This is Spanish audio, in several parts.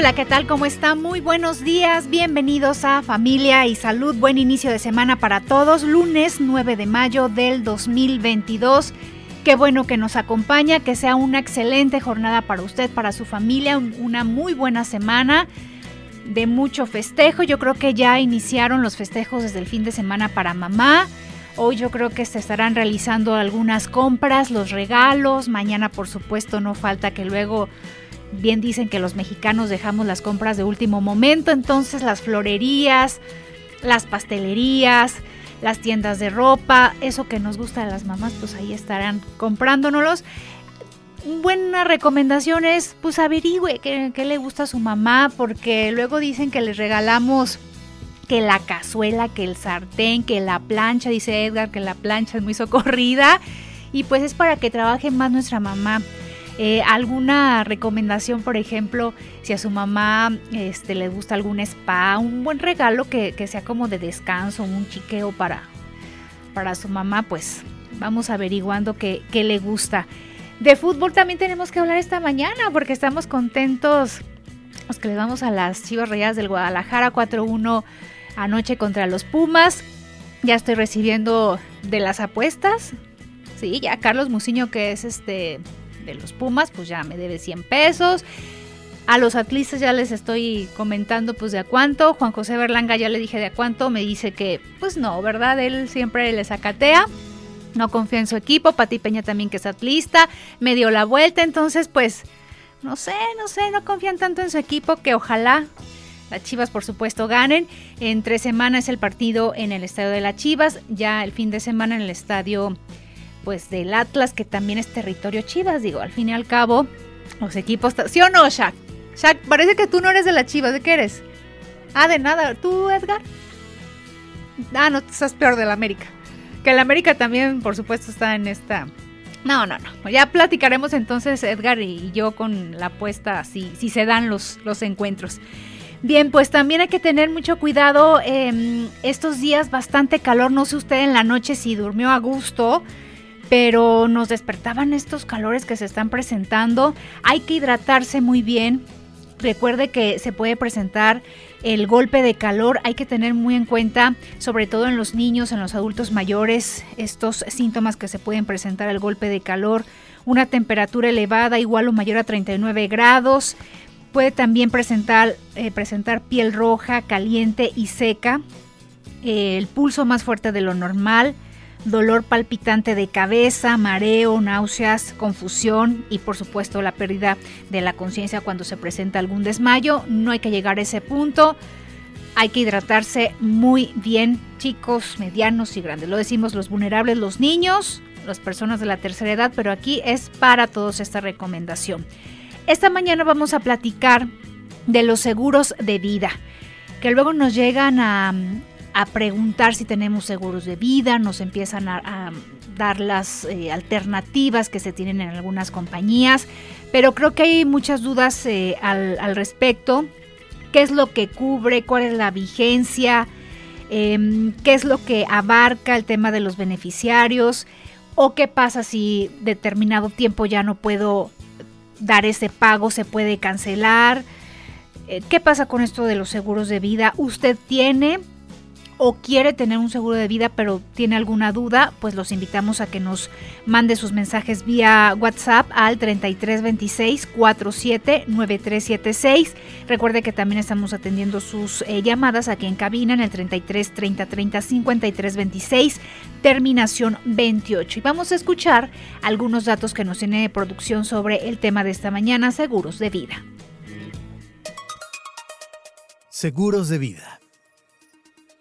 Hola, ¿qué tal? ¿Cómo están? Muy buenos días, bienvenidos a Familia y Salud. Buen inicio de semana para todos. Lunes 9 de mayo del 2022. Qué bueno que nos acompaña, que sea una excelente jornada para usted, para su familia, una muy buena semana de mucho festejo. Yo creo que ya iniciaron los festejos desde el fin de semana para mamá. Hoy yo creo que se estarán realizando algunas compras, los regalos. Mañana, por supuesto, no falta que luego bien dicen que los mexicanos dejamos las compras de último momento, entonces las florerías, las pastelerías, las tiendas de ropa, eso que nos gusta de las mamás, pues ahí estarán comprándonos. Buena recomendación es, pues averigüe qué le gusta a su mamá, porque luego dicen que les regalamos que la cazuela, que el sartén, que la plancha, dice Edgar, que la plancha es muy socorrida, y pues es para que trabaje más nuestra mamá. Eh, ¿Alguna recomendación, por ejemplo, si a su mamá este, le gusta algún spa, un buen regalo que, sea como de descanso, un chiqueo para, para su mamá? Pues vamos averiguando qué, qué le gusta. De fútbol también tenemos que hablar esta mañana porque estamos contentos. Los que le vamos a las Chivas Rayadas del Guadalajara 4-1 anoche contra los Pumas. Ya estoy recibiendo de las apuestas. Sí, ya Carlos Muciño, que es este los Pumas, pues ya me debe 100 pesos. A los atlistas ya les estoy comentando pues de a cuánto. Juan José Berlanga ya le dije de a cuánto. Me dice que pues no, ¿verdad? Él siempre le sacatea. No confía en su equipo. Pati Peña también que es atlista. Me dio la vuelta. Entonces pues no sé, no sé. No confían tanto en su equipo que ojalá las Chivas, por supuesto, ganen. En tres semanas el partido en el estadio de las Chivas. Ya el fin de semana en el estadio pues del Atlas, que también es territorio Chivas, digo, al fin y al cabo, los equipos... ¿Sí o no, Shaq? Shaq, parece que tú no eres de la Chivas, ¿de qué eres? Ah, de nada. ¿Tú, Edgar? Ah, no, estás peor de la América. Que la América también, por supuesto, está en esta... No, no, no. Ya platicaremos entonces, Edgar y yo, con la apuesta, si, si se dan los, los encuentros. Bien, pues también hay que tener mucho cuidado. Eh, estos días bastante calor. No sé usted en la noche si durmió a gusto pero nos despertaban estos calores que se están presentando. Hay que hidratarse muy bien. Recuerde que se puede presentar el golpe de calor. Hay que tener muy en cuenta, sobre todo en los niños, en los adultos mayores, estos síntomas que se pueden presentar el golpe de calor. Una temperatura elevada, igual o mayor a 39 grados. Puede también presentar, eh, presentar piel roja, caliente y seca. el pulso más fuerte de lo normal dolor palpitante de cabeza, mareo, náuseas, confusión y por supuesto la pérdida de la conciencia cuando se presenta algún desmayo. No hay que llegar a ese punto. Hay que hidratarse muy bien, chicos, medianos y grandes. Lo decimos los vulnerables, los niños, las personas de la tercera edad, pero aquí es para todos esta recomendación. Esta mañana vamos a platicar de los seguros de vida, que luego nos llegan a, a preguntar si tenemos seguros de vida, nos empiezan a, dar las eh, alternativas que se tienen en algunas compañías, pero creo que hay muchas dudas eh, al, respecto. ¿Qué es lo que cubre? ¿Cuál es la vigencia? Em, ¿Qué es lo que abarca el tema de los beneficiarios? ¿O qué pasa si determinado tiempo ya no puedo dar ese pago? ¿Se puede cancelar? Eh, ¿Qué pasa con esto de los seguros de vida? ¿Usted tiene o quiere tener un seguro de vida pero tiene alguna duda, pues los invitamos a que nos mande sus mensajes vía WhatsApp al 3326 479376. Recuerde que también estamos atendiendo sus eh, llamadas aquí en cabina en el 33 30 30 53 26, terminación 28. Y vamos a escuchar algunos datos que nos tiene de producción sobre el tema de esta mañana, seguros de vida. Seguros de vida.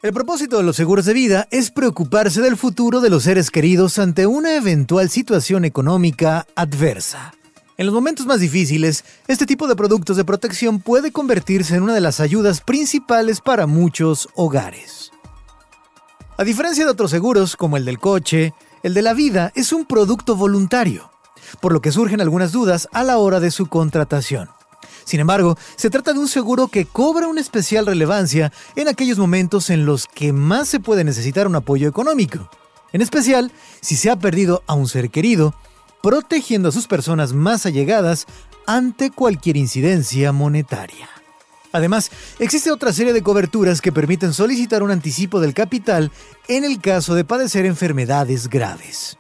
El propósito de los seguros de vida es preocuparse del futuro de los seres queridos ante una eventual situación económica adversa. En los momentos más difíciles, este tipo de productos de protección puede convertirse en una de las ayudas principales para muchos hogares. A diferencia de otros seguros como el del coche, El de la vida es un producto voluntario, por lo que surgen algunas dudas a la hora de su contratación. Sin embargo, se trata de un seguro que cobra una especial relevancia en aquellos momentos en los que más se puede necesitar un apoyo económico. En especial, si se ha perdido a un ser querido, protegiendo a sus personas más allegadas ante cualquier incidencia monetaria. Además, existe otra serie de coberturas que permiten solicitar un anticipo del capital en el caso de padecer enfermedades graves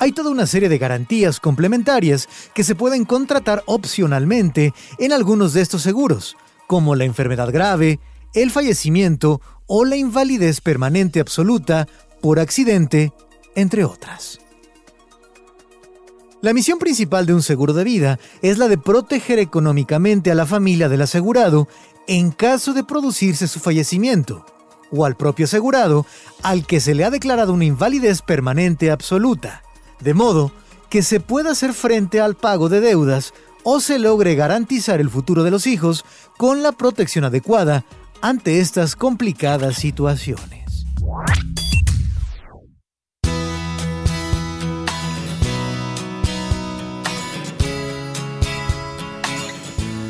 hay toda una serie de garantías complementarias que se pueden contratar opcionalmente en algunos de estos seguros, como la enfermedad grave, el fallecimiento o la invalidez permanente absoluta por accidente, entre otras. La misión principal de un seguro de vida es la de proteger económicamente a la familia del asegurado en caso de producirse su fallecimiento, o al propio asegurado al que se le ha declarado una invalidez permanente absoluta de modo que se pueda hacer frente al pago de deudas o se logre garantizar el futuro de los hijos con la protección adecuada ante estas complicadas situaciones.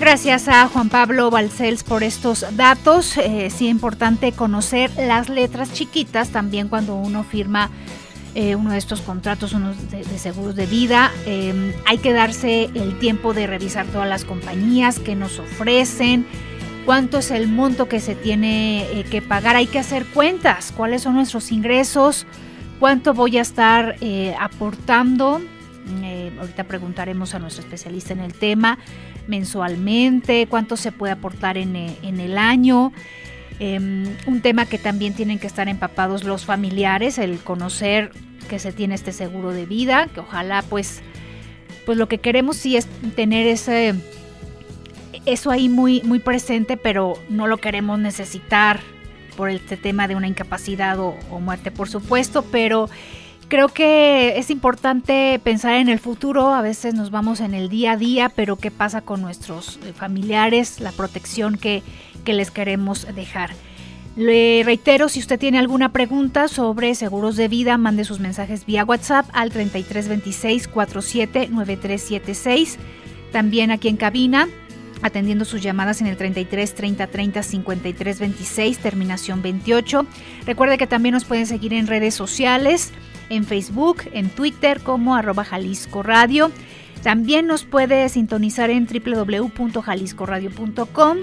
Gracias a Juan Pablo Balcells por estos datos. Eh, sí, importante conocer las letras chiquitas también cuando uno firma eh, uno de estos contratos, unos de, seguros de vida. Em, hay que darse el tiempo de revisar todas las compañías que nos ofrecen, cuánto es el monto que se tiene eh, que pagar. Hay que hacer cuentas, cuáles son nuestros ingresos, cuánto voy a estar eh, aportando. ahorita preguntaremos a nuestro especialista en el tema mensualmente, cuánto se puede aportar en, en el año. Em, un tema que también tienen que estar empapados los familiares, el conocer que se tiene este seguro de vida, que ojalá pues, pues lo que queremos sí es tener ese, eso ahí muy, muy presente, pero no lo queremos necesitar por este tema de una incapacidad o, o muerte, por supuesto, pero creo que es importante pensar en el futuro, a veces nos vamos en el día a día, pero qué pasa con nuestros eh, familiares, la protección que que les queremos dejar. Le reitero, si usted tiene alguna pregunta sobre seguros de vida, mande sus mensajes vía WhatsApp al 3326 479376. También aquí en cabina, atendiendo sus llamadas en el 33 30 30 53 26, terminación 28. Recuerde que también nos pueden seguir en redes sociales, en Facebook, en Twitter como arroba Jalisco Radio. También nos puede sintonizar en www.jaliscoradio.com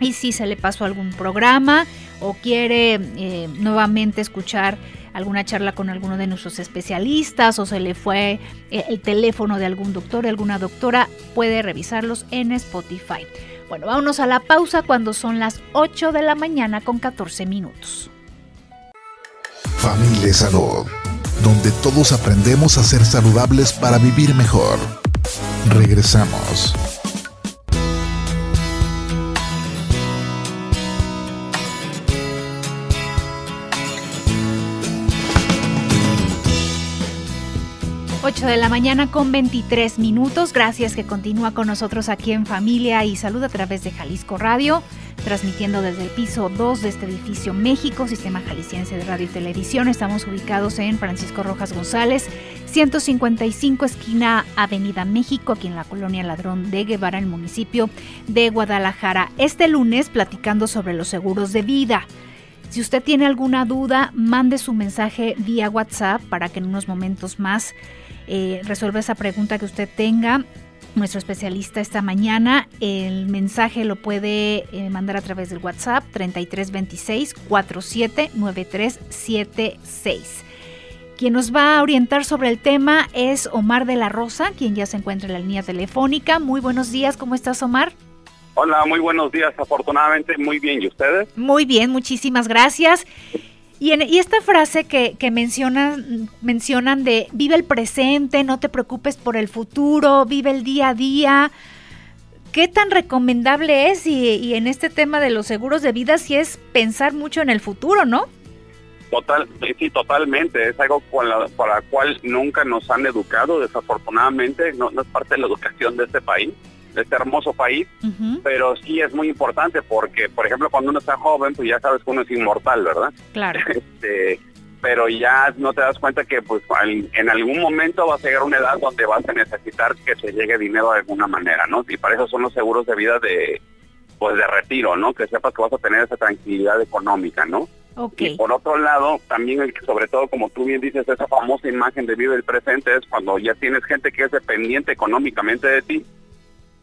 y si se le pasó algún programa o quiere eh, nuevamente escuchar alguna charla con alguno de nuestros especialistas o se le fue eh, el teléfono de algún doctor, alguna doctora, puede revisarlos en Spotify. Bueno, vámonos a la pausa cuando son las 8 de la mañana con 14 minutos. Familia Salud, donde todos aprendemos a ser saludables para vivir mejor. Regresamos. 8 de la mañana con 23 minutos. Gracias que continúa con nosotros aquí en Familia y Salud a través de Jalisco Radio, transmitiendo desde el piso 2 de este edificio México, Sistema Jalisciense de Radio y Televisión. Estamos ubicados en Francisco Rojas González, 155 esquina Avenida México, aquí en la colonia Ladrón de Guevara, en el municipio de Guadalajara. Este lunes platicando sobre los seguros de vida. Si usted tiene alguna duda, mande su mensaje vía WhatsApp para que en unos momentos más eh, resuelve esa pregunta que usted tenga. Nuestro especialista esta mañana, el mensaje lo puede eh, mandar a través del WhatsApp 3326 479376. Quien nos va a orientar sobre el tema es Omar de la Rosa, quien ya se encuentra en la línea telefónica. Muy buenos días, ¿cómo estás Omar? Hola, muy buenos días. Afortunadamente, muy bien. ¿Y ustedes? Muy bien, muchísimas gracias. Y, esta frase que, que mencionan, mencionan de vive el presente, no te preocupes por el futuro, vive el día a día, ¿qué tan recomendable es? Y, en este tema de los seguros de vida, si es pensar mucho en el futuro, ¿no? Total, sí, totalmente. Es algo con la, para la cual nunca nos han educado, desafortunadamente, no, no es parte de la educación de este país este hermoso país, pero sí es muy importante porque, por ejemplo, cuando uno está joven, pues ya sabes que uno es inmortal, ¿verdad? Claro. Este, pero ya no te das cuenta que pues en algún momento vas a llegar a una edad donde vas a necesitar que te llegue dinero de alguna manera, ¿no? Y para eso son los seguros de vida de pues de retiro, ¿no? Que sepas que vas a tener esa tranquilidad económica, ¿no? Okay. Y por otro lado, también el que sobre todo, como tú bien dices, esa famosa imagen de vida del presente es cuando ya tienes gente que es dependiente económicamente de ti,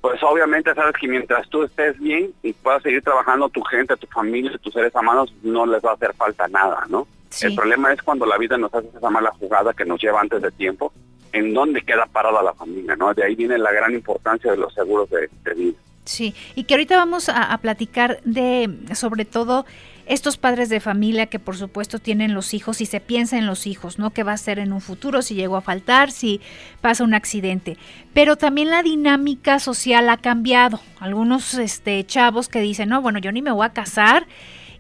pues obviamente sabes que mientras tú estés bien y puedas seguir trabajando, tu gente, tu familia, tus seres amados, no les va a hacer falta nada, ¿no? El problema es cuando la vida nos hace esa mala jugada que nos lleva antes de tiempo, en dónde queda parada la familia, ¿no? De ahí viene la gran importancia de los seguros de, vida. Sí, y que ahorita vamos a, platicar de, sobre todo, estos padres de familia que por supuesto tienen los hijos y se piensa en los hijos, ¿no? ¿Qué va a ser en un futuro si llegó a faltar, si pasa un accidente? Pero también la dinámica social ha cambiado. Algunos este, chavos que dicen, no, bueno, yo ni me voy a casar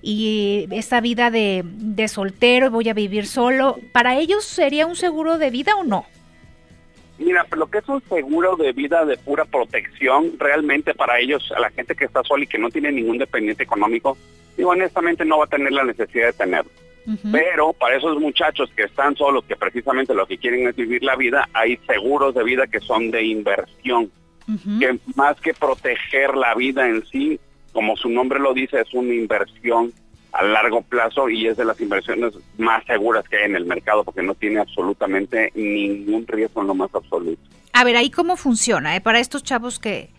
y esta vida de, de soltero, voy a vivir solo, ¿para ellos sería un seguro de vida o no? Mira, lo que es un seguro de vida de pura protección, realmente para ellos, a la gente que está sola y que no tiene ningún dependiente económico, digo, honestamente no va a tener la necesidad de tenerlo. Pero para esos muchachos que están solos, que precisamente lo que quieren es vivir la vida, hay seguros de vida que son de inversión, que más que proteger la vida en sí, como su nombre lo dice, es una inversión a largo plazo y es de las inversiones más seguras que hay en el mercado porque no tiene absolutamente ningún riesgo en lo más absoluto. A ver, ahí cómo funciona, ¿eh? Para estos chavos que,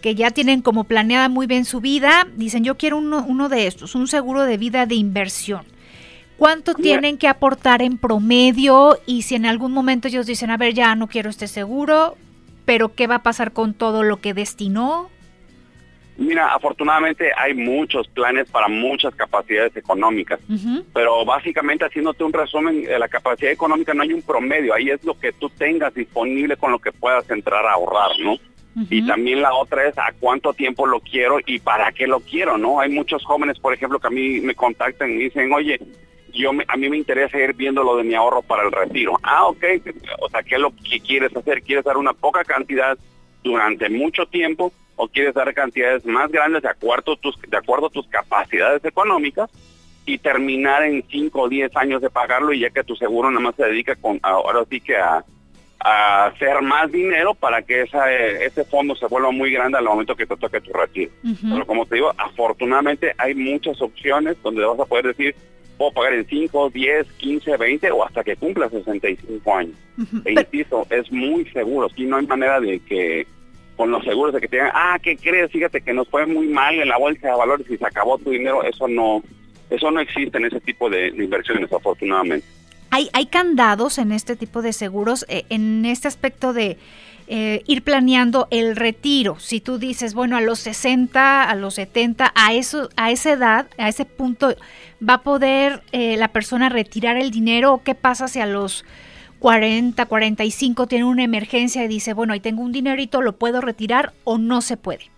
que ya tienen como planeada muy bien su vida, dicen yo quiero uno, uno de estos, un seguro de vida de inversión. ¿Cuánto tienen que aportar en promedio? Y si en algún momento ellos dicen, a ver, ya no quiero este seguro, pero ¿qué va a pasar con todo lo que destinó? Mira, afortunadamente hay muchos planes para muchas capacidades económicas, pero básicamente haciéndote un resumen de la capacidad económica no hay un promedio, ahí es lo que tú tengas disponible con lo que puedas entrar a ahorrar, ¿no? Y también la otra es a cuánto tiempo lo quiero y para qué lo quiero, ¿no? Hay muchos jóvenes, por ejemplo, que a mí me contactan y dicen, oye, yo a mí me interesa ir viendo lo de mi ahorro para el retiro. Ah, ok, o sea, ¿qué es lo que quieres hacer? ¿Quieres dar una poca cantidad durante mucho tiempo o quieres dar cantidades más grandes de acuerdo a tus, de acuerdo a tus capacidades económicas y terminar en 5 o 10 años de pagarlo y ya que tu seguro nada más se dedica con ahora sí que a, hacer más dinero para que esa, ese fondo se vuelva muy grande al momento que te toque tu retiro. Pero como te digo, afortunadamente hay muchas opciones donde vas a poder decir, puedo pagar en 5, 10, 15, 20 o hasta que cumpla 65 años. E insisto, es muy seguro, aquí no hay manera de que con los seguros de que te digan, ah, ¿qué crees? Fíjate que nos fue muy mal en la bolsa de valores y se acabó tu dinero. Eso no, eso no existe en ese tipo de, inversiones, afortunadamente. Hay, hay candados en este tipo de seguros, eh, en este aspecto de eh, ir planeando el retiro. Si tú dices, bueno, a los 60, a los 70, a, eso, a esa edad, a ese punto, ¿va a poder eh, la persona retirar el dinero? ¿O qué pasa si a los 40, 45 tiene una emergencia y dice, bueno, ahí tengo un dinerito, ¿lo puedo retirar o no se puede?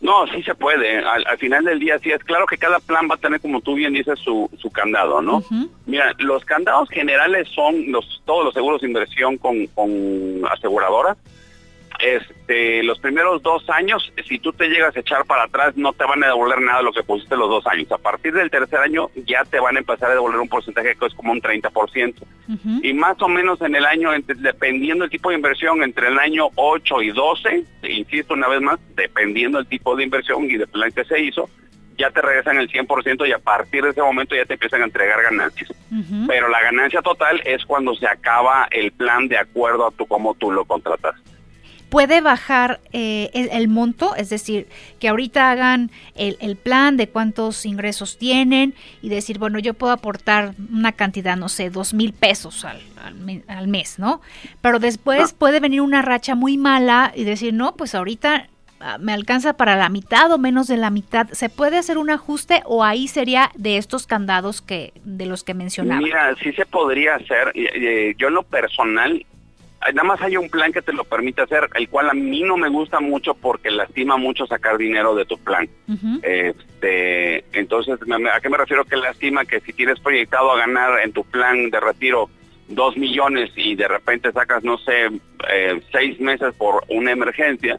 No, sí se puede. Al, final del día sí es claro que cada plan va a tener, como tú bien dices, su, su candado, ¿no? Mira, los candados generales son los todos los seguros de inversión con, con aseguradoras este, los primeros dos años, si tú te llegas a echar para atrás, no te van a devolver nada de lo que pusiste los dos años. A partir del tercer año ya te van a empezar a devolver un porcentaje que es como un 30%. Y más o menos en el año, dependiendo del tipo de inversión, entre el año 8 y 12, insisto una vez más, dependiendo del tipo de inversión y del plan que se hizo, ya te regresan el 100% y a partir de ese momento ya te empiezan a entregar ganancias. Pero la ganancia total es cuando se acaba el plan de acuerdo a tu cómo tú lo contrataste puede bajar eh, el, monto, es decir, que ahorita hagan el, plan de cuántos ingresos tienen y decir, bueno, yo puedo aportar una cantidad, no sé, dos mil pesos al, al, mes, ¿no? Pero después puede venir una racha muy mala y decir, no, pues ahorita ah, me alcanza para la mitad o menos de la mitad. ¿Se puede hacer un ajuste o ahí sería de estos candados que de los que mencionaba? Mira, sí se podría hacer. Yo en lo personal nada más hay un plan que te lo permite hacer, el cual a mí no me gusta mucho porque lastima mucho sacar dinero de tu plan. este, entonces, ¿a qué me refiero que lastima? Que si tienes proyectado a ganar en tu plan de retiro dos millones y de repente sacas, no sé, eh, seis meses por una emergencia,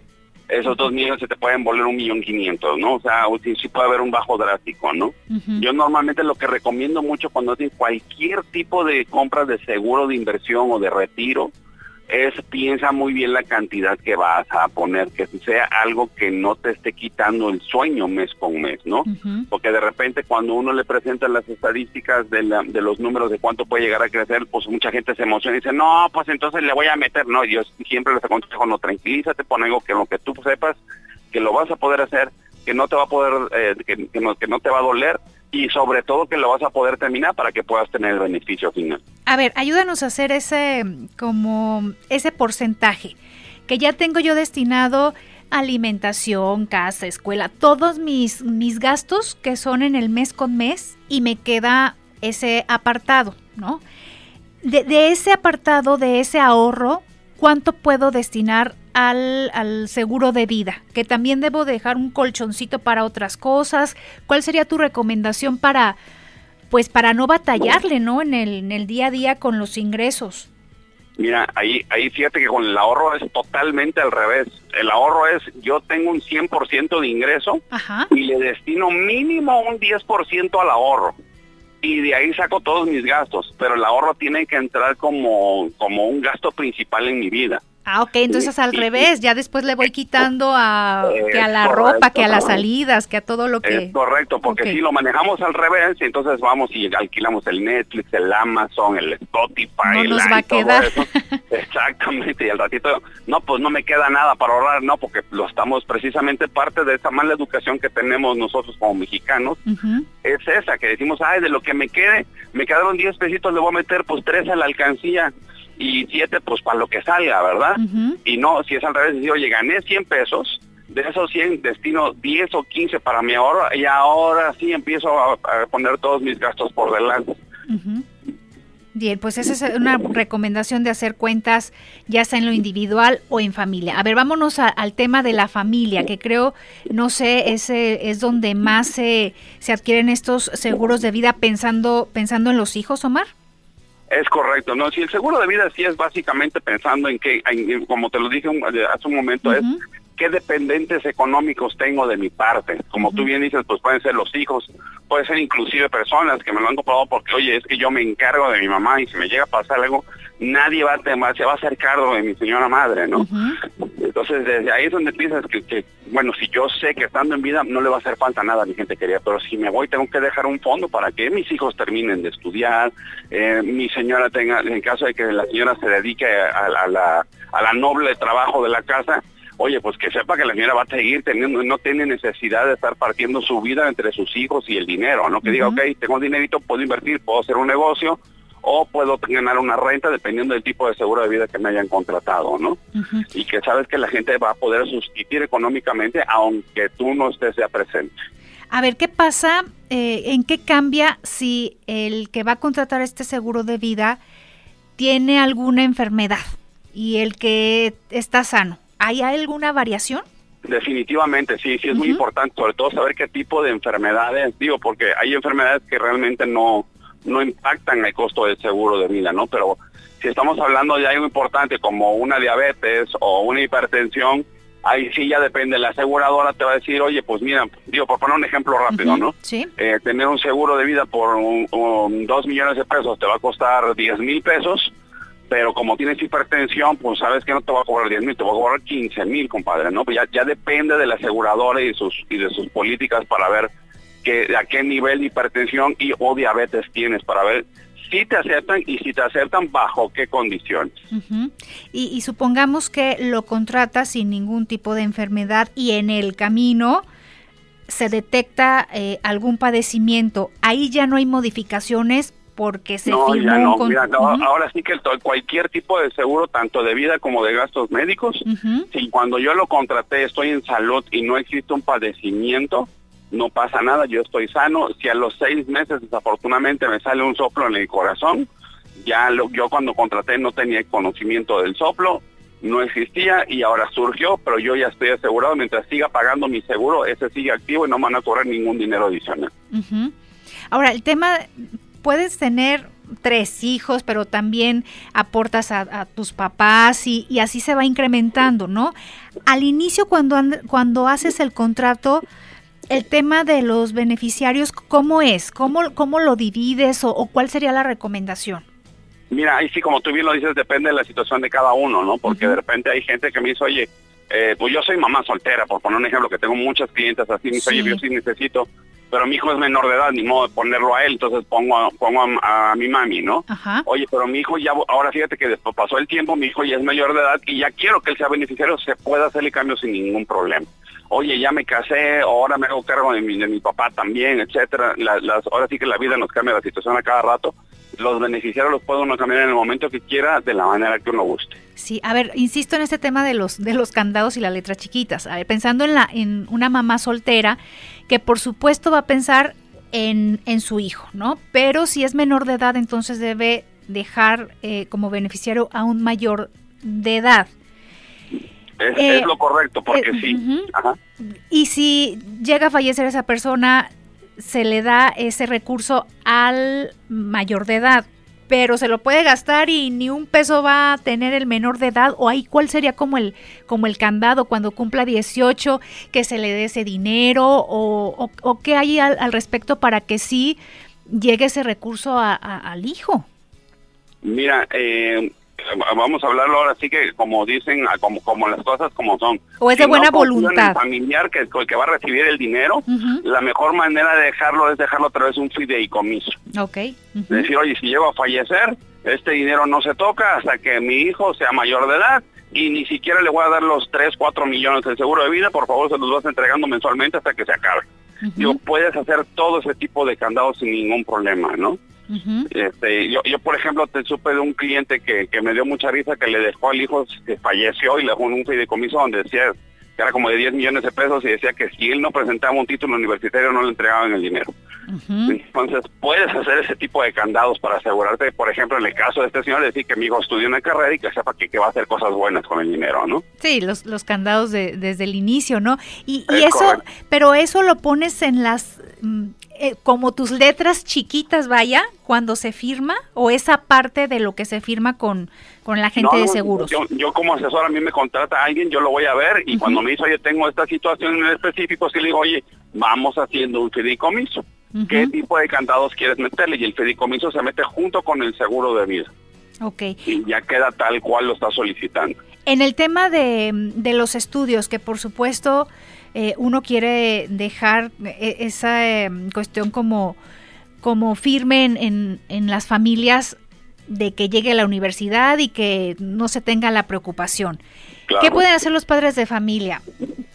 esos dos millones se te pueden volver un millón quinientos, ¿no? O sea, sí, puede haber un bajo drástico, ¿no? Yo normalmente lo que recomiendo mucho cuando hacen cualquier tipo de compras de seguro de inversión o de retiro, es piensa muy bien la cantidad que vas a poner, que sea algo que no te esté quitando el sueño mes con mes, ¿no? Porque de repente cuando uno le presenta las estadísticas de, de, los números de cuánto puede llegar a crecer, pues mucha gente se emociona y dice, no, pues entonces le voy a meter, no, yo siempre les aconsejo, no, tranquilízate, pon algo que lo que tú sepas, que lo vas a poder hacer, que no te va a poder, eh, que, que, no, que no te va a doler y sobre todo que lo vas a poder terminar para que puedas tener el beneficio final. A ver, ayúdanos a hacer ese como ese porcentaje que ya tengo yo destinado alimentación, casa, escuela, todos mis mis gastos que son en el mes con mes y me queda ese apartado, ¿no? De, de ese apartado, de ese ahorro, ¿cuánto puedo destinar al, seguro de vida, que también debo dejar un colchoncito para otras cosas. ¿Cuál sería tu recomendación para, pues, para no batallarle, ¿no? En el, en el día a día con los ingresos. Mira, ahí, ahí fíjate que con el ahorro es totalmente al revés. El ahorro es, yo tengo un 100% de ingreso y le destino mínimo un 10% al ahorro. Y de ahí saco todos mis gastos, pero el ahorro tiene que entrar como, como un gasto principal en mi vida. Ah, ok, entonces al revés, ya después le voy quitando a, que a la ropa, que a las salidas, que a todo lo que... Es correcto, porque si lo manejamos al revés, entonces vamos y alquilamos el Netflix, el Amazon, el Spotify, no nos va a quedar. Exactamente, y al ratito, no, pues no me queda nada para ahorrar, no, porque lo estamos precisamente parte de esa mala educación que tenemos nosotros como mexicanos, es esa, que decimos, ay, de lo que me quede, me quedaron 10 pesitos, le voy a meter pues 3 a la alcancía y siete pues para lo que salga, ¿verdad? Y no, si es al revés, decir, oye, gané 100 pesos, de esos 100 destino 10 o 15 para mi ahorro y ahora sí empiezo a, poner todos mis gastos por delante. Bien, pues esa es una recomendación de hacer cuentas ya sea en lo individual o en familia. A ver, vámonos al tema de la familia, que creo, no sé, ese es donde más se, se adquieren estos seguros de vida pensando, pensando en los hijos, Omar. Es correcto, no, si el seguro de vida sí es básicamente pensando en que, como te lo dije hace un momento, es qué dependientes económicos tengo de mi parte. Como tú bien dices, pues pueden ser los hijos, puede ser inclusive personas que me lo han comprado porque, oye, es que yo me encargo de mi mamá y si me llega a pasar algo, nadie va a, se va a hacer cargo de mi señora madre, ¿no? Entonces, desde ahí es donde piensas que, bueno, si yo sé que estando en vida no le va a hacer falta nada a mi gente querida, pero si me voy tengo que dejar un fondo para que mis hijos terminen de estudiar, eh, mi señora tenga, en caso de que la señora se dedique a la, a la noble trabajo de la casa, oye, pues que sepa que la señora va a seguir teniendo, no tiene necesidad de estar partiendo su vida entre sus hijos y el dinero, ¿no? Que diga, ok, tengo dinerito, puedo invertir, puedo hacer un negocio o puedo ganar una renta dependiendo del tipo de seguro de vida que me hayan contratado, ¿no? Y que sabes que la gente va a poder sustituir económicamente aunque tú no estés ya presente. A ver, ¿qué pasa? Eh, ¿En qué cambia si el que va a contratar este seguro de vida tiene alguna enfermedad y el que está sano? ¿Hay alguna variación? Definitivamente, sí, sí es muy importante, sobre todo saber qué tipo de enfermedades, digo, porque hay enfermedades que realmente no, no impactan el costo del seguro de vida, ¿no? Pero si estamos hablando de algo importante como una diabetes o una hipertensión, ahí sí ya depende, la aseguradora te va a decir, oye, pues mira, digo, por poner un ejemplo rápido, ¿no? Sí. Eh, tener un seguro de vida por un, dos millones de pesos te va a costar diez mil pesos, pero como tienes hipertensión, pues sabes que no te va a cobrar 10 mil, te va a cobrar 15 mil, compadre, ¿no? Pues ya, depende de la aseguradora y, sus, y de sus políticas para ver que, a qué nivel de hipertensión y o diabetes tienes, para ver si te aceptan y si te aceptan bajo qué condiciones. y, supongamos que lo contrata sin ningún tipo de enfermedad y en el camino se detecta eh, algún padecimiento, ahí ya no hay modificaciones porque se no, ya no, mira, ahora sí que cualquier tipo de seguro, tanto de vida como de gastos médicos, si cuando yo lo contraté estoy en salud y no existe un padecimiento, no pasa nada, yo estoy sano. Si a los seis meses desafortunadamente me sale un soplo en el corazón, ya lo, yo cuando contraté no tenía conocimiento del soplo, no existía y ahora surgió, pero yo ya estoy asegurado, mientras siga pagando mi seguro, ese sigue activo y no me van a cobrar ningún dinero adicional. Ahora, el tema puedes tener tres hijos, pero también aportas a, tus papás y, así se va incrementando, ¿no? Al inicio, cuando, cuando haces el contrato, el tema de los beneficiarios, ¿cómo es? ¿Cómo, cómo lo divides o, cuál sería la recomendación? Mira, ahí sí, como tú bien lo dices, depende de la situación de cada uno, ¿no? Porque de repente hay gente que me dice, oye, eh, pues yo soy mamá soltera, por poner un ejemplo, que tengo muchas clientes así, me dice, oye, yo sí necesito, pero mi hijo es menor de edad, ni modo de ponerlo a él, entonces pongo a, pongo a, mi mami, ¿no? Oye, pero mi hijo ya, ahora fíjate que después pasó el tiempo, mi hijo ya es mayor de edad y ya quiero que él sea beneficiario, se puede hacer el cambio sin ningún problema. Oye, ya me casé, ahora me hago cargo de mi, de mi papá también, etcétera. las, ahora sí que la vida nos cambia la situación a cada rato los beneficiarios los puede uno cambiar en el momento que quiera, de la manera que uno guste. Sí, a ver, insisto en este tema de los de los candados y las letras chiquitas. A ver, pensando en la en una mamá soltera que por supuesto va a pensar en, en su hijo, ¿no? Pero si es menor de edad, entonces debe dejar eh, como beneficiario a un mayor de edad. Es, eh, lo correcto, porque eh, sí. Y si llega a fallecer esa persona, se le da ese recurso al mayor de edad, pero se lo puede gastar y ni un peso va a tener el menor de edad o ahí cuál sería como el como el candado cuando cumpla 18 que se le dé ese dinero o, o, qué hay al, respecto para que sí llegue ese recurso al hijo. Mira, eh, vamos a hablarlo ahora sí que como dicen, como, como las cosas como son. O es de buena voluntad. familiar que, el que va a recibir el dinero, la mejor manera de dejarlo es dejarlo a través de un fideicomiso. Ok. Decir, oye, si llego a fallecer, este dinero no se toca hasta que mi hijo sea mayor de edad y ni siquiera le voy a dar los 3, 4 millones del seguro de vida, por favor se los vas entregando mensualmente hasta que se acabe. Yo puedes hacer todo ese tipo de candados sin ningún problema, ¿no? Este, yo, yo, por ejemplo, te supe de un cliente que, que me dio mucha risa que le dejó al hijo que falleció y le dejó un fideicomiso donde decía que era como de 10 millones de pesos y decía que si él no presentaba un título universitario no le entregaban el dinero. Entonces, puedes hacer ese tipo de candados para asegurarte, por ejemplo, en el caso de este señor, decir que mi hijo estudia una carrera y que sepa que, que va a hacer cosas buenas con el dinero, ¿no? Sí, los, los candados de, desde el inicio, ¿no? Y, y eso, pero eso lo pones en las... Mm, eh, como tus letras chiquitas, vaya, cuando se firma, o esa parte de lo que se firma con, con la gente de seguros? Yo, como asesor, a mí me contrata a alguien, yo lo voy a ver, y cuando me dice, oye, tengo esta situación en específico, sí le digo, oye, vamos haciendo un fideicomiso. ¿Qué tipo de candados quieres meterle? Y el fideicomiso se mete junto con el seguro de vida. Ok. Y ya queda tal cual lo está solicitando. En el tema de, de los estudios, que por supuesto eh, uno quiere dejar eh, esa em, cuestión como, como firme en, en, las familias de que llegue a la universidad y que no se tenga la preocupación. ¿Qué pueden hacer los padres de familia?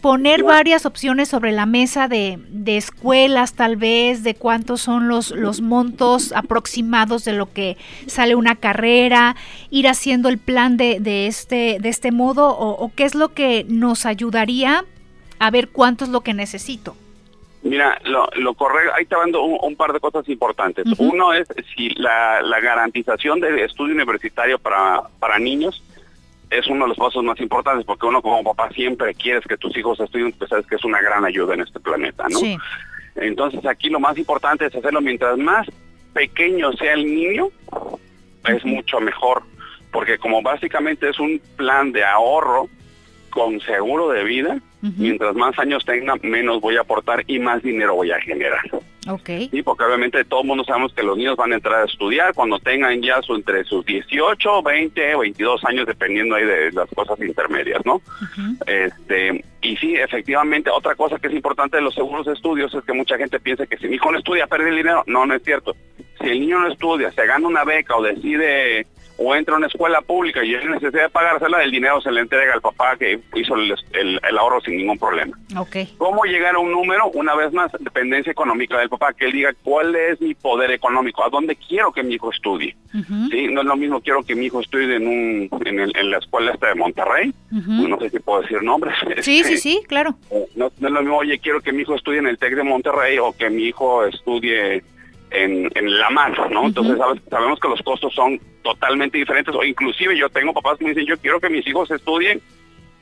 Poner varias opciones sobre la mesa de, de, escuelas, tal vez, de cuántos son los, los montos aproximados de lo que sale una carrera, ir haciendo el plan de, de este, de este modo, o, o qué es lo que nos ayudaría a ver cuánto es lo que necesito. Mira, lo, lo correcto, ahí te dando un, par de cosas importantes. Uno es si la, garantización de estudio universitario para, para niños es uno de los pasos más importantes porque uno como papá siempre quieres que tus hijos estudien, pues sabes que es una gran ayuda en este planeta, ¿no? Sí. Entonces aquí lo más importante es hacerlo mientras más pequeño sea el niño, es mucho mejor, porque como básicamente es un plan de ahorro con seguro de vida, Mientras más años tenga, menos voy a aportar y más dinero voy a generar. Ok. Sí, porque obviamente todo el mundo sabemos que los niños van a entrar a estudiar cuando tengan ya su, entre sus 18, 20, 22 años, dependiendo ahí de las cosas intermedias, ¿no? Este Y sí, efectivamente, otra cosa que es importante de los seguros de estudios es que mucha gente piensa que si mi hijo no estudia, pierde el dinero. No, no es cierto. Si el niño no estudia, se gana una beca o decide o entra a una escuela pública y hay necesidad de pagársela, el dinero se le entrega al papá que hizo el, ahorro sin ningún problema. Okay. ¿Cómo llegar a un número? Una vez más, dependencia económica del papá, que él diga cuál es mi poder económico, a dónde quiero que mi hijo estudie. ¿Sí? No es lo mismo quiero que mi hijo estudie en, un, en, la escuela esta de Monterrey, no sé si puedo decir nombres. Sí, sí, sí, claro. No, no es lo mismo, oye, quiero que mi hijo estudie en el TEC de Monterrey o que mi hijo estudie en, en la mano, ¿no? Entonces sabemos que los costos son totalmente diferentes o inclusive yo tengo papás que me dicen yo quiero que mis hijos estudien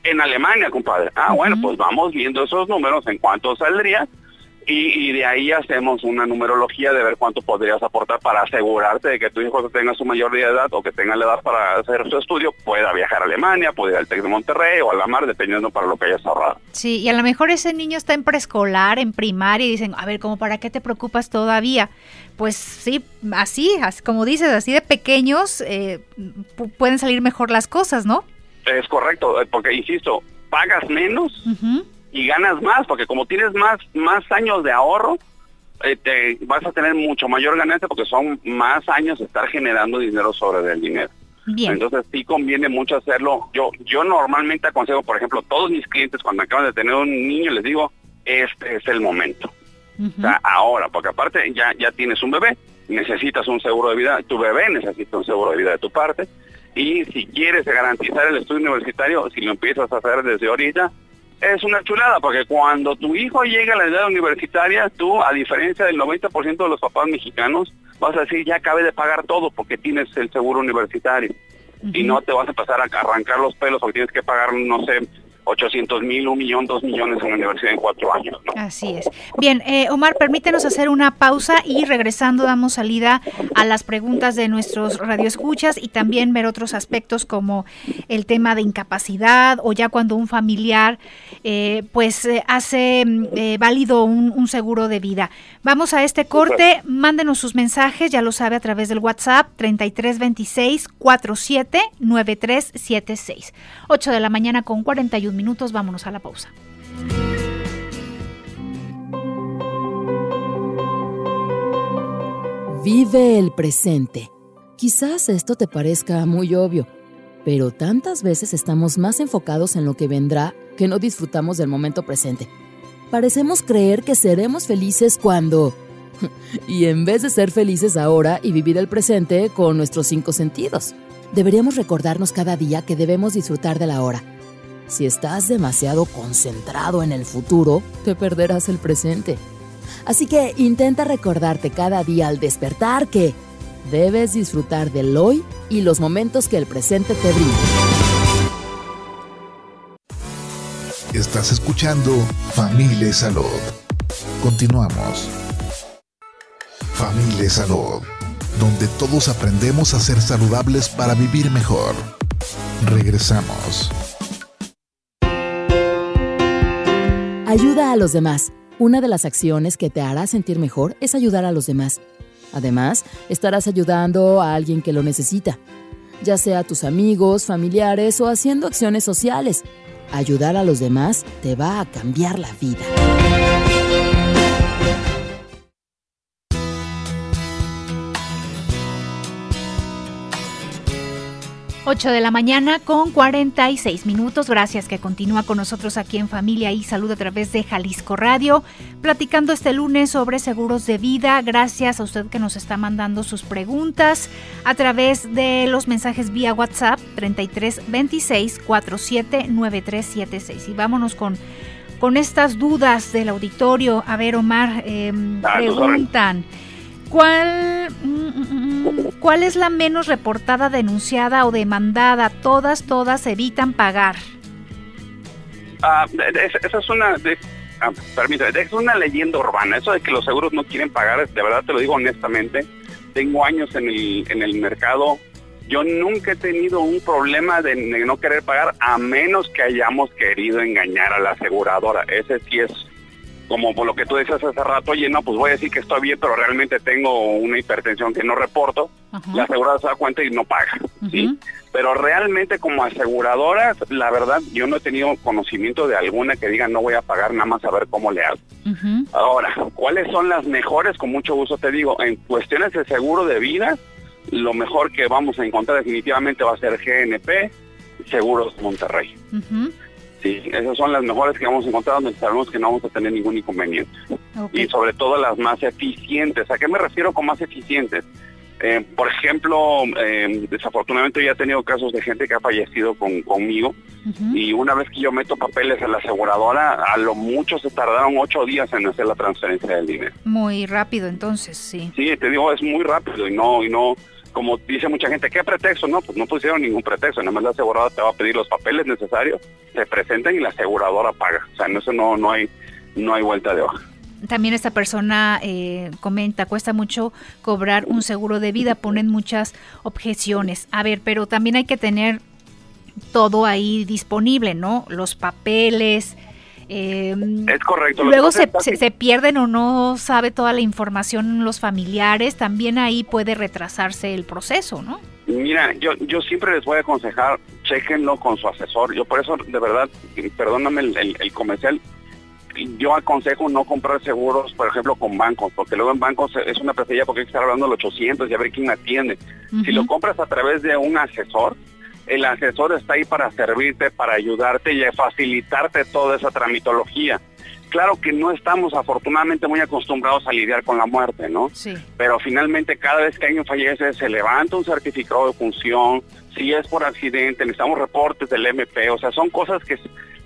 en Alemania, compadre. Ah, bueno, pues vamos viendo esos números en cuánto saldría y, de ahí hacemos una numerología de ver cuánto podrías aportar para asegurarte de que tu hijo que tenga su mayoría de edad o que tenga la edad para hacer su estudio pueda viajar a Alemania, pueda ir al TEC de Monterrey o a la mar, dependiendo para lo que hayas ahorrado. Sí, y a lo mejor ese niño está en preescolar, en primaria, y dicen, a ver, ¿cómo para qué te preocupas todavía? Pues sí, así, como dices, así de pequeños eh, pueden salir mejor las cosas, ¿no? Es correcto, porque insisto, pagas menos y ganas más, porque como tienes más, más años de ahorro, eh, te vas a tener mucho mayor ganancia porque son más años de estar generando dinero sobre el dinero. Entonces sí conviene mucho hacerlo. Yo yo normalmente aconsejo, por ejemplo, todos mis clientes cuando acaban de tener un niño les digo, este es el momento. O sea, ahora, porque aparte ya ya tienes un bebé, necesitas un seguro de vida, tu bebé necesita un seguro de vida de tu parte y si quieres garantizar el estudio universitario, si lo empiezas a hacer desde ahorita, es una chulada, porque cuando tu hijo llega a la edad universitaria, tú, a diferencia del 90% de los papás mexicanos, vas a decir, ya acabe de pagar todo porque tienes el seguro universitario. Y no te vas a empezar a arrancar los pelos porque tienes que pagar, no sé, 800 mil, un millón, dos millones en la universidad en cuatro años. Así es. Bien, eh, Omar, permítenos hacer una pausa y regresando damos salida a las preguntas de nuestros radioescuchas y también ver otros aspectos como el tema de incapacidad o ya cuando un familiar eh, pues eh, hace válido un, un, seguro de vida. Vamos a este corte, mándenos sus mensajes, ya lo sabe a través del WhatsApp 3326 47 9376. 8 de la mañana con 41 minutos, vámonos a la pausa. Vive el presente. Quizás esto te parezca muy obvio, pero tantas veces estamos más enfocados en lo que vendrá que no disfrutamos del momento presente. Parecemos creer que seremos felices cuando... Y en vez de ser felices ahora y vivir el presente con nuestros cinco sentidos, deberíamos recordarnos cada día que debemos disfrutar de la hora si estás demasiado concentrado en el futuro, te perderás el presente. Así que intenta recordarte cada día al despertar que debes disfrutar del hoy y los momentos que el presente te brinda. Estás escuchando Familia Salud. Continuamos. Familia Salud, donde todos aprendemos a ser saludables para vivir mejor. Regresamos. Ayuda a los demás. Una de las acciones que te hará sentir mejor es ayudar a los demás. Además, estarás ayudando a alguien que lo necesita, ya sea a tus amigos, familiares o haciendo acciones sociales. Ayudar a los demás te va a cambiar la vida. 8 de la mañana con 46 minutos. Gracias que continúa con nosotros aquí en Familia y Salud a través de Jalisco Radio, platicando este lunes sobre seguros de vida. Gracias a usted que nos está mandando sus preguntas a través de los mensajes vía WhatsApp 33 26 47 9376. Y vámonos con, con estas dudas del auditorio. A ver, Omar, em, ah, preguntan. ¿Cuál, mm, mm, mm, ¿Cuál es la menos reportada, denunciada o demandada? Todas, todas evitan pagar. Ah, esa es una, de, ah, es una leyenda urbana. Eso de que los seguros no quieren pagar, de verdad te lo digo honestamente. Tengo años en el, en el mercado. Yo nunca he tenido un problema de, de no querer pagar a menos que hayamos querido engañar a la aseguradora. Ese sí es como por lo que tú decías hace rato, oye, no, pues voy a decir que estoy bien, pero realmente tengo una hipertensión que no reporto, la aseguradora se da cuenta y no paga, ¿sí? Pero realmente como aseguradoras, la verdad, yo no he tenido conocimiento de alguna que diga no voy a pagar nada más a ver cómo le hago. Ahora, ¿cuáles son las mejores? Con mucho gusto te digo, en cuestiones de seguro de vida, lo mejor que vamos a encontrar definitivamente va a ser GNP, Seguros Monterrey. Sí, esas son las mejores que hemos encontrado donde sabemos que no vamos a tener ningún inconveniente. Y sobre todo las más eficientes. ¿A qué me refiero con más eficientes? Eh, por ejemplo, eh, desafortunadamente ya he tenido casos de gente que ha fallecido con, conmigo y una vez que yo meto papeles en la aseguradora, a lo mucho se tardaron ocho días en hacer la transferencia del dinero. Muy rápido entonces, sí. Sí, te digo, es muy rápido y no, y no, como dice mucha gente, ¿qué pretexto? No, pues no pusieron ningún pretexto, nada más la aseguradora te va a pedir los papeles necesarios, se presentan y la aseguradora paga. O sea, en eso no, no hay, no hay vuelta de hoja. también esta persona eh, comenta, cuesta mucho cobrar un seguro de vida, ponen muchas objeciones. A ver, pero también hay que tener todo ahí disponible, ¿no? Los papeles. Eh, es correcto. Luego se, se, pierden o no sabe toda la información los familiares, también ahí puede retrasarse el proceso, ¿no? Mira, yo, yo siempre les voy a aconsejar, chequenlo con su asesor. Yo por eso, de verdad, perdóname el, el comercial, yo aconsejo no comprar seguros, por ejemplo, con bancos, porque luego en bancos es una pesadilla porque hay que estar hablando de los 800 y a ver quién atiende. Si lo compras a través de un asesor, el asesor está ahí para servirte, para ayudarte y facilitarte toda esa tramitología. Claro que no estamos afortunadamente muy acostumbrados a lidiar con la muerte, ¿no? Sí. Pero finalmente cada vez que alguien fallece se levanta un certificado de función, si es por accidente, necesitamos reportes del MP, o sea, son cosas que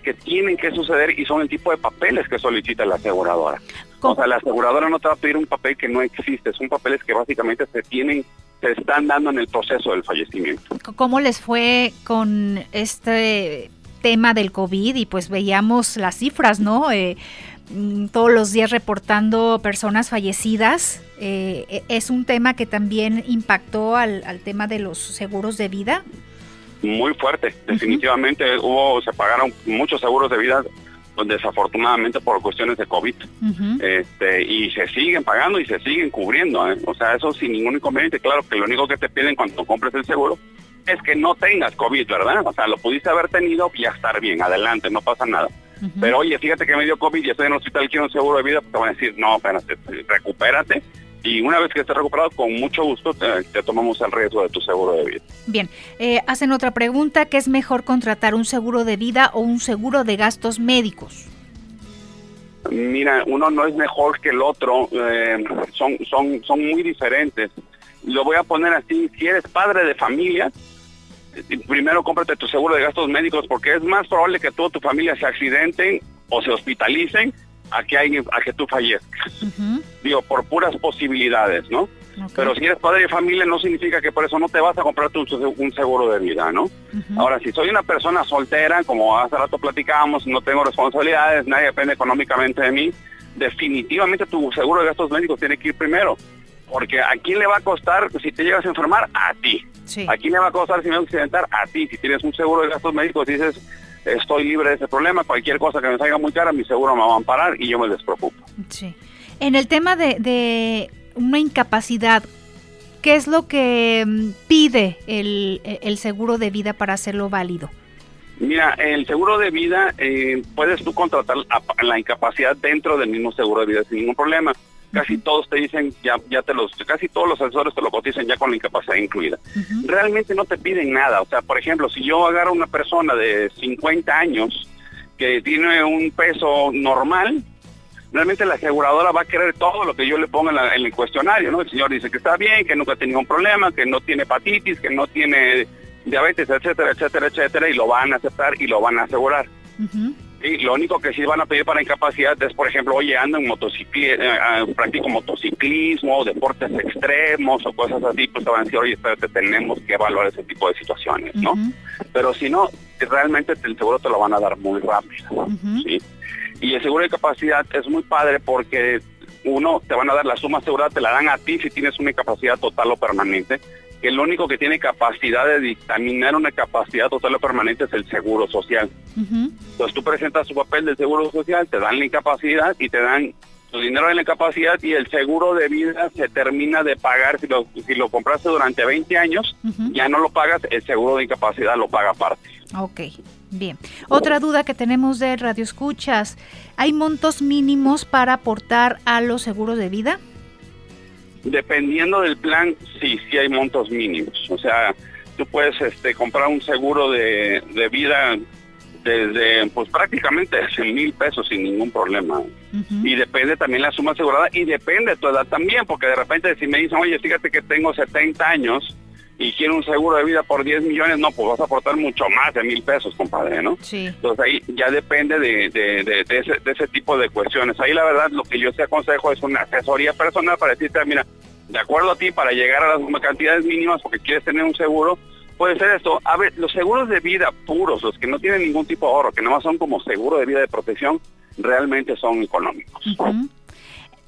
que tienen que suceder y son el tipo de papeles que solicita la aseguradora. O sea, la aseguradora no te va a pedir un papel que no existe, son papeles que básicamente se tienen, se están dando en el proceso del fallecimiento. ¿Cómo les fue con este tema del COVID? Y pues veíamos las cifras, ¿no? Eh, mm, todos los días reportando personas fallecidas. Eh, e, ¿Es un tema que también impactó al, al tema de los seguros de vida? muy fuerte. Definitivamente hubo, se pagaron muchos seguros de vida desafortunadamente por cuestiones de COVID. este, y se siguen pagando y se siguen cubriendo. ¿eh? O sea, eso sin ningún inconveniente. Claro que lo único que te piden cuando compres el seguro es que no tengas COVID, ¿verdad? O sea, lo pudiste haber tenido y ya estar bien, adelante, no pasa nada. Pero oye, fíjate que me dio COVID y estoy en el hospital, quiero un seguro de vida, pues te van a decir, no, espérate, recupérate y una vez que esté recuperado, con mucho gusto te, tomamos el riesgo de tu seguro de vida. Bien, eh, hacen otra pregunta, ¿qué es mejor contratar un seguro de vida o un seguro de gastos médicos? Mira, uno no es mejor que el otro, eh, son, son, son muy diferentes. Lo voy a poner así, si eres padre de familia, eh, primero cómprate tu seguro de gastos médicos porque es más probable que toda tu familia se accidenten o se hospitalicen a que, hay, a que tú fallezcas. Digo, por puras posibilidades, ¿no? Pero si eres padre de familia no significa que por eso no te vas a comprar un seguro de vida, ¿no? Ahora, si soy una persona soltera, como hace rato platicábamos, no tengo responsabilidades, nadie depende económicamente de mí, definitivamente tu seguro de gastos médicos tiene que ir primero. Porque ¿a quién le va a costar si te llegas a enfermar? A ti. ¿A quién le va a costar si me voy a accidentar? A ti. Si tienes un seguro de gastos médicos, dices, estoy libre de ese problema, cualquier cosa que me salga muy cara, mi seguro me va a amparar y yo me despreocupo. Sí. En el tema de, de una incapacidad, ¿qué es lo que mm, pide el, el seguro de vida para hacerlo válido? Mira, el seguro de vida eh, puedes tú contratar la incapacidad dentro del mismo seguro de vida sin ningún problema casi todos te dicen, ya, ya te los, casi todos los asesores te lo cotizan ya con la incapacidad incluida. Realmente no te piden nada. O sea, por ejemplo, si yo agarro una persona de 50 años que tiene un peso normal, realmente la aseguradora va a querer todo lo que yo le ponga en, el cuestionario, ¿no? El señor dice que está bien, que nunca ha tenido un problema, que no tiene hepatitis, que no tiene diabetes, etcétera, etcétera, etcétera, y lo van a aceptar y lo van a asegurar. Sí, lo único que sí van a pedir para incapacidad es, por ejemplo, oye, ando en motociclismo, eh, eh, practico motociclismo, deportes extremos o cosas así, pues te van a decir, oye, espérate, tenemos que evaluar ese tipo de situaciones, ¿no? Pero si no, realmente el seguro te lo van a dar muy rápido, ¿sí? Y el seguro de incapacidad es muy padre porque uno, te van a dar la suma asegurada, te la dan a ti si tienes una incapacidad total o permanente, que el único que tiene capacidad de dictaminar una capacidad total o permanente es el seguro social. Entonces tú presentas tu papel del seguro social, te dan la incapacidad y te dan tu dinero de la incapacidad y el seguro de vida se termina de pagar. Si lo, si lo compraste durante 20 años, ya no lo pagas, el seguro de incapacidad lo paga aparte. Ok, bien. Otra duda que tenemos de Radio Escuchas, ¿hay montos mínimos para aportar a los seguros de vida? Dependiendo del plan, sí, sí hay montos mínimos. O sea, tú puedes este, comprar un seguro de, de vida desde pues prácticamente 100 mil pesos sin ningún problema. Y depende también la suma asegurada y depende de tu edad también, porque de repente si me dicen, oye, fíjate que tengo 70 años y quiero un seguro de vida por 10 millones, no, pues vas a aportar mucho más de mil pesos, compadre, ¿no? Sí. Entonces ahí ya depende de, de, de, ese, de ese tipo de cuestiones. Ahí la verdad lo que yo te aconsejo es una asesoría personal para decirte, mira, de acuerdo a ti, para llegar a las cantidades mínimas porque quieres tener un seguro, puede ser esto. A ver, los seguros de vida puros, los que no tienen ningún tipo de ahorro, que nomás son como seguro de vida de protección, realmente son económicos.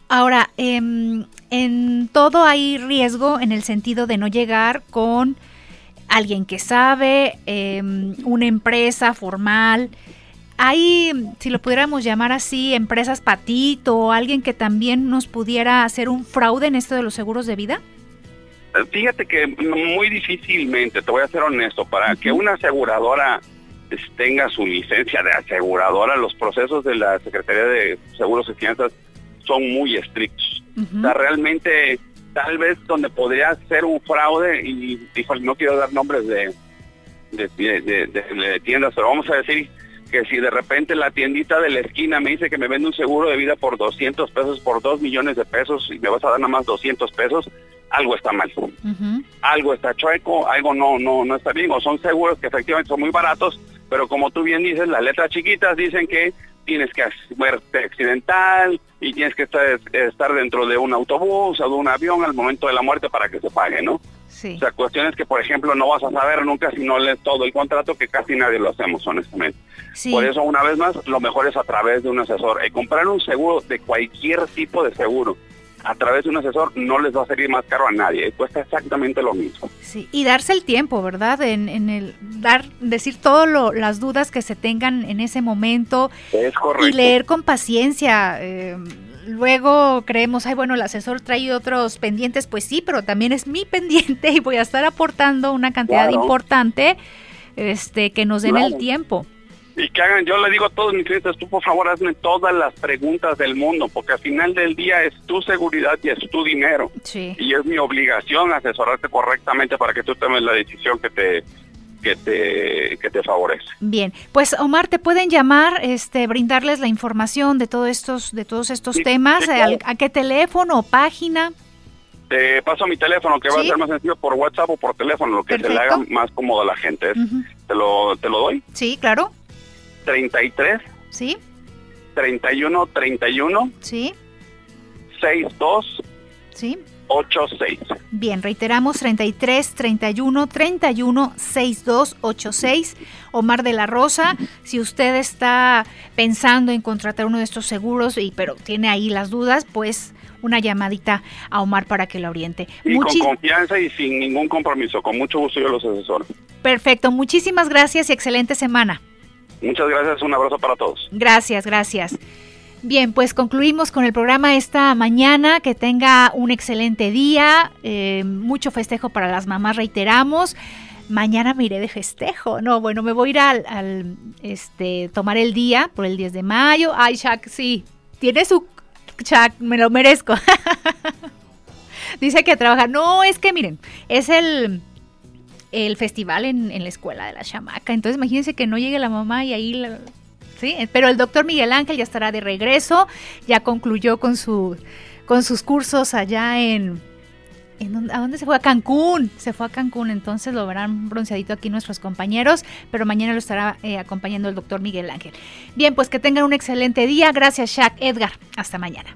Ahora, em, en todo hay riesgo en el sentido de no llegar con alguien que sabe, em, una empresa formal. Hay, si lo pudiéramos llamar así, empresas patito o alguien que también nos pudiera hacer un fraude en esto de los seguros de vida. Fíjate que muy difícilmente, te voy a ser honesto, para que una aseguradora tenga su licencia de aseguradora, los procesos de la Secretaría de Seguros y Fianzas son muy estrictos. O sea, realmente, tal vez donde podría ser un fraude, y dijo, no quiero dar nombres de, de, tiendas, pero vamos a decir que si de repente la tiendita de la esquina me dice que me vende un seguro de vida por 200 pesos, por 2 millones de pesos, y me vas a dar nada más 200 pesos, algo está mal. Algo está chueco, algo no, no, no está bien, o son seguros que efectivamente son muy baratos, pero como tú bien dices, las letras chiquitas dicen que tienes que muerte accidental y tienes que estar, estar dentro de un autobús o de un avión al momento de la muerte para que se pague, ¿no? Sí. O sea, cuestiones que, por ejemplo, no vas a saber nunca si no lees todo el contrato, que casi nadie lo hacemos, honestamente. Por eso, una vez más, lo mejor es a través de un asesor. Y comprar un seguro de cualquier tipo de seguro a través de un asesor no les va a salir más caro a nadie, cuesta exactamente lo mismo. Sí, y darse el tiempo, ¿verdad? En, en el dar, decir todas las dudas que se tengan en ese momento. Es correcto. Y leer con paciencia. Eh, luego creemos, ay, bueno, el asesor trae otros pendientes, pues sí, pero también es mi pendiente y voy a estar aportando una cantidad importante este, que nos den el tiempo y que hagan, yo le digo a todos mis clientes, tú por favor hazme todas las preguntas del mundo, porque al final del día es tu seguridad y es tu dinero. Y es mi obligación asesorarte correctamente para que tú tomes la decisión que te que te, que te favorece. Bien, pues Omar, te pueden llamar, este, brindarles la información de todos estos, de todos estos temas, ¿A, qué teléfono o página? Te paso mi teléfono, que va a ser más sencillo por WhatsApp o por teléfono, lo que se le haga más cómodo a la gente. ¿Te, lo, ¿Te lo doy? Sí, claro. 33. Sí. 31, 31. Sí. 62. Sí. 86. Bien, reiteramos 33 31 31 62 86. Omar de la Rosa, si usted está pensando en contratar uno de estos seguros y pero tiene ahí las dudas, pues una llamadita a Omar para que lo oriente. Y con confianza y sin ningún compromiso, con mucho gusto yo los asesoro. Perfecto, muchísimas gracias y excelente semana. Muchas gracias, un abrazo para todos. Gracias, gracias. Bien, pues concluimos con el programa esta mañana. Que tenga un excelente día. Eh, mucho festejo para las mamás, reiteramos. Mañana me iré de festejo. No, bueno, me voy a ir al, este, tomar el día por el 10 de mayo. Ay, Shaq, sí. Tiene su. Shaq, me lo merezco. Dice que trabaja. No, es que miren, es el el festival en, la escuela de la chamaca. Entonces imagínense que no llegue la mamá y ahí... ¿sí? Pero el doctor Miguel Ángel ya estará de regreso, ya concluyó con, su, con sus cursos allá en... ¿En ¿A dónde se fue? A Cancún. Se fue a Cancún, entonces lo verán bronceadito aquí nuestros compañeros, pero mañana lo estará eh, acompañando el doctor Miguel Ángel. Bien, pues que tengan un excelente día. Gracias, Shaq Edgar. Hasta mañana.